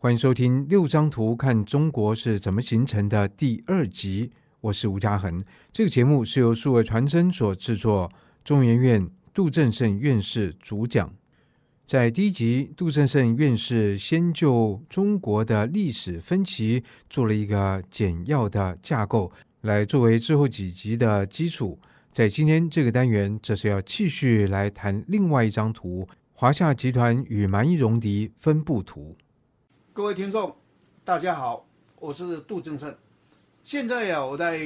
欢迎收听《六张图看中国是怎么形成的》第二集，我是吴嘉恒。这个节目是由数位传真所制作，中研院杜正胜院士主讲。在第一集，杜正胜院士先就中国的历史分歧做了一个简要的架构，来作为之后几集的基础。在今天这个单元，这是要继续来谈另外一张图——华夏集团与蛮夷戎狄分布图。各位听众，大家好，我是杜正胜。现在呀、啊，我在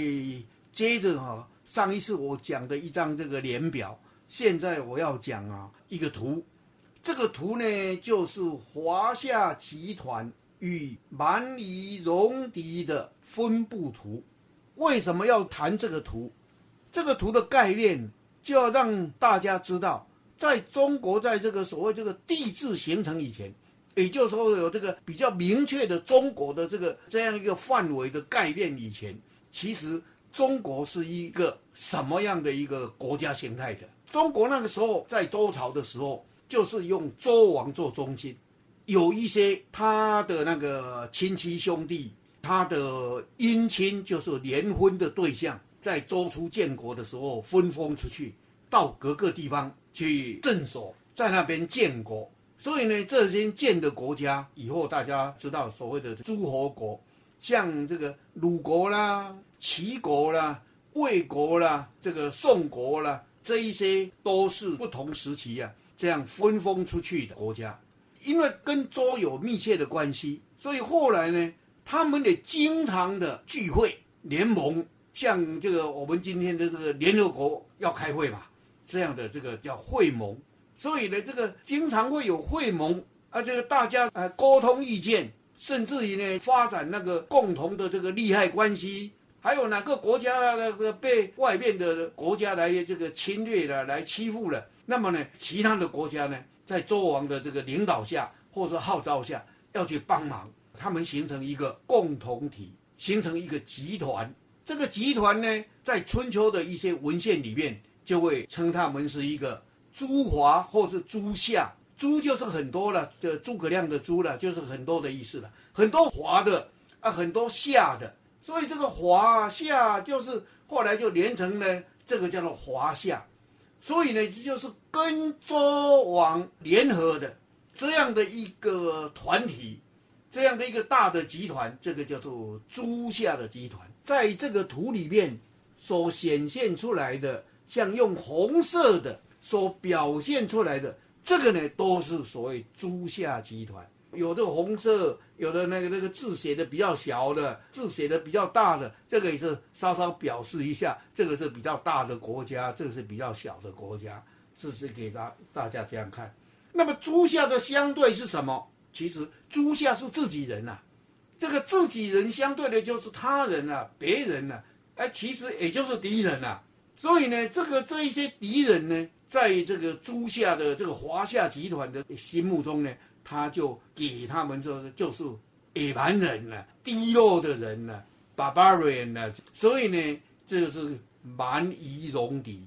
接着哈上一次我讲的一张这个年表，现在我要讲啊一个图。这个图呢，就是华夏集团与蛮夷戎狄的分布图。为什么要谈这个图？这个图的概念就要让大家知道，在中国在这个所谓这个帝制形成以前。也就是说，有这个比较明确的中国的这个这样一个范围的概念以前，其实中国是一个什么样的一个国家形态的？中国那个时候在周朝的时候，就是用周王做中心，有一些他的那个亲戚兄弟，他的姻亲就是联婚的对象，在周初建国的时候分封出去，到各个地方去镇守，在那边建国。所以呢，这些建的国家以后大家知道所谓的诸侯国，像这个鲁国啦、齐国啦、魏国啦、这个宋国啦，这一些都是不同时期啊这样分封出去的国家。因为跟周有密切的关系，所以后来呢，他们也经常的聚会联盟，像这个我们今天的这个联合国要开会嘛，这样的这个叫会盟。所以呢，这个经常会有会盟啊，这个大家呃沟通意见，甚至于呢发展那个共同的这个利害关系，还有哪个国家那个被外面的国家来这个侵略了、来欺负了，那么呢，其他的国家呢，在周王的这个领导下或者号召下要去帮忙，他们形成一个共同体，形成一个集团。这个集团呢，在春秋的一些文献里面就会称他们是一个。诸华或是诸夏，诸就是很多了，这诸葛亮的诸了，就是很多的意思了。很多华的啊，很多夏的，所以这个华夏就是后来就连成了这个叫做华夏。所以呢，就是跟周王联合的这样的一个团体，这样的一个大的集团，这个叫做诸夏的集团。在这个图里面所显现出来的，像用红色的。所表现出来的这个呢，都是所谓诸夏集团。有的红色，有的那个那个字写的比较小的，字写的比较大的，这个也是稍稍表示一下，这个是比较大的国家，这个是比较小的国家，这是给大大家这样看。那么诸夏的相对是什么？其实诸夏是自己人呐、啊，这个自己人相对的就是他人啊，别人啊，哎，其实也就是敌人呐。所以呢，这个这一些敌人呢。在这个诸夏的这个华夏集团的心目中呢，他就给他们说就是野蛮人了、啊、低落的人了、啊、barbarian 了、啊。所以呢，这是蛮夷戎狄。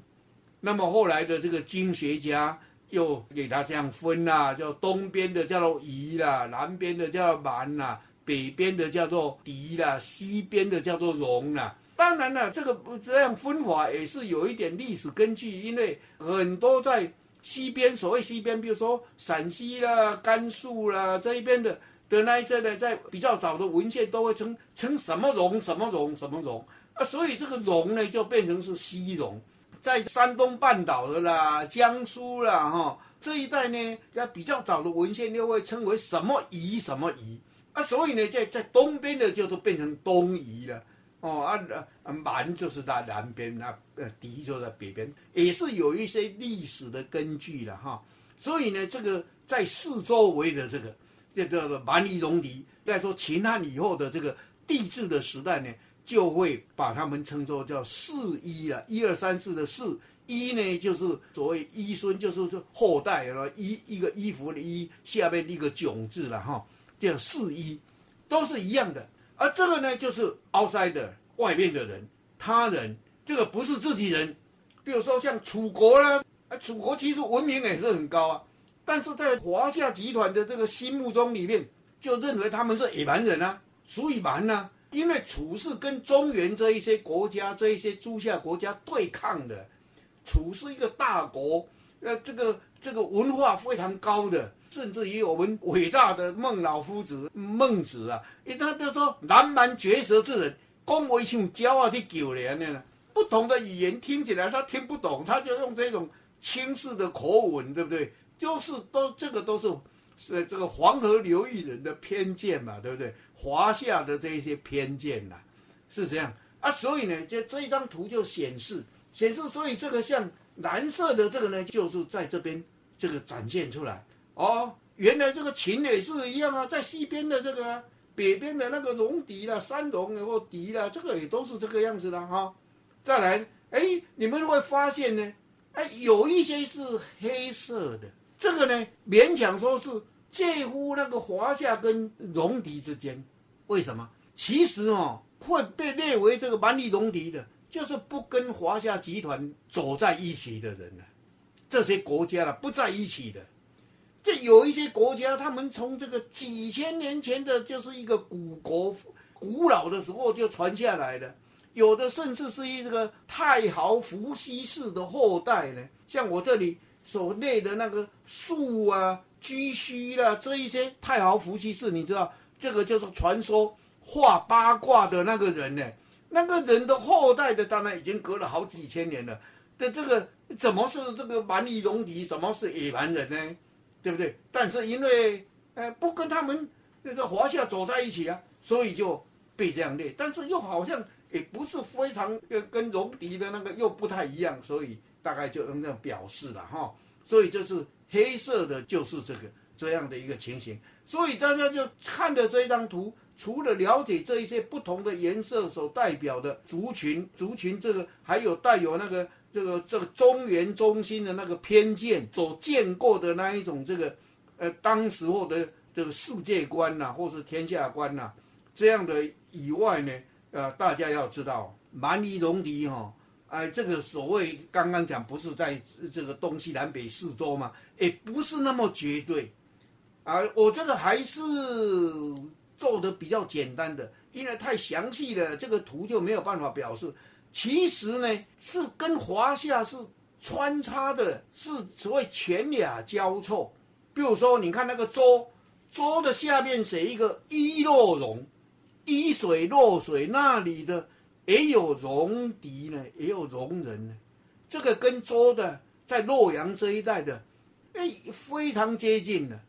那么后来的这个经学家又给他这样分啦、啊，叫东边的叫做夷啦，南边的叫做蛮啦，北边的叫做狄啦，西边的叫做戎啦。当然了，这个这样分法也是有一点历史根据，因为很多在西边，所谓西边，比如说陕西啦、甘肃啦这一边的的那一阵呢，在比较早的文献都会称称什么戎什么戎什么戎啊，所以这个戎呢就变成是西戎，在山东半岛的啦、江苏啦哈这一带呢，在比较早的文献又会称为什么夷什么夷。啊，所以呢在在东边的就都变成东夷了。哦啊，蛮就是在南边，那呃狄就在北边，也是有一些历史的根据的哈。所以呢，这个在四周围的这个，这叫做蛮夷戎狄。再说秦汉以后的这个帝制的时代呢，就会把他们称作叫四夷了，一二三四的四夷呢，就是所谓夷孙，就是说后代了，衣一个衣服的衣下边一个囧字了哈，叫四夷，都是一样的。而这个呢，就是 outsider 外面的人，他人，这个不是自己人。比如说像楚国啦，啊，楚国其实文明也是很高啊，但是在华夏集团的这个心目中里面，就认为他们是野蛮人啊，属于蛮啊。因为楚是跟中原这一些国家、这一些诸夏国家对抗的，楚是一个大国，呃，这个这个文化非常高的，甚至于我们伟大的孟老夫子孟子啊，他就说南蛮绝舌之人，恭维像骄傲的狗脸呢。不同的语言听起来他听不懂，他就用这种轻视的口吻，对不对？就是都这个都是是这个黄河流域人的偏见嘛，对不对？华夏的这一些偏见呐、啊，是这样啊，所以呢，这这一张图就显示显示，所以这个像蓝色的这个呢，就是在这边这个展现出来哦。原来这个秦也是一样啊，在西边的这个、北边的那个戎狄啦、三戎然后狄啦，这个也都是这个样子的哈、再来，哎，你们会发现呢，哎，有一些是黑色的，这个呢，勉强说是。介乎那个华夏跟戎狄之间，为什么？其实哦，会被列为这个蛮夷戎狄的，就是不跟华夏集团走在一起的人呢。这些国家了不在一起的，这有一些国家，他们从这个几千年前的，就是一个古国，古老的时候就传下来的，有的甚至是一这个太豪伏羲氏的后代呢。像我这里所列的那个树啊。居虚啦这一些太豪伏羲氏，你知道这个就是传说画八卦的那个人呢？那个人的后代的当然已经隔了好几千年了。的这个怎么是这个蛮夷戎狄？怎么是野蛮人呢？对不对？但是因为呃不跟他们那个华夏走在一起啊，所以就被这样列。但是又好像也不是非常跟戎狄的那个又不太一样，所以大概就用这样表示了哈。所以这是。黑色的就是这个这样的一个情形，所以大家就看着这张图，除了了解这一些不同的颜色所代表的族群，族群这个还有带有那个这个这个中原中心的那个偏见所见过的那一种这个呃当时候的这个世界观呐、或是天下观呐、这样的以外呢，呃，大家要知道蛮夷戎狄哈。哎，这个所谓刚刚讲不是在这个东西南北四周嘛？也不是那么绝对，啊，我这个还是做的比较简单的，因为太详细了，这个图就没有办法表示。其实呢，是跟华夏是穿插的，是所谓犬俩交错。比如说，你看那个周，周的下面写一个伊洛戎，伊水洛水那里的。也有戎狄呢，也有戎人呢，这个跟周的在洛阳这一带的，哎，非常接近的，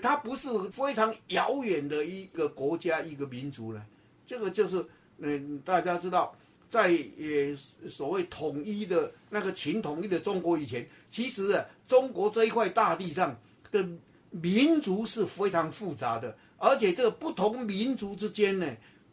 它不是非常遥远的一个国家一个民族呢。这个就是，嗯，大家知道，在呃所谓统一的那个秦统一的中国以前，其实啊，中国这一块大地上的民族是非常复杂的，而且这个不同民族之间呢，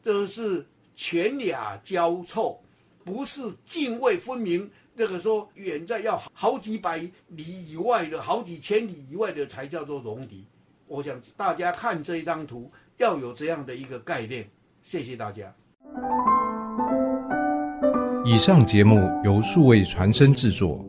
都是。犬牙交错，不是泾渭分明。那个说远在要好几百里以外的，好几千里以外的才叫做戎狄。我想大家看这一张图要有这样的一个概念。谢谢大家。以上节目由数位传声制作。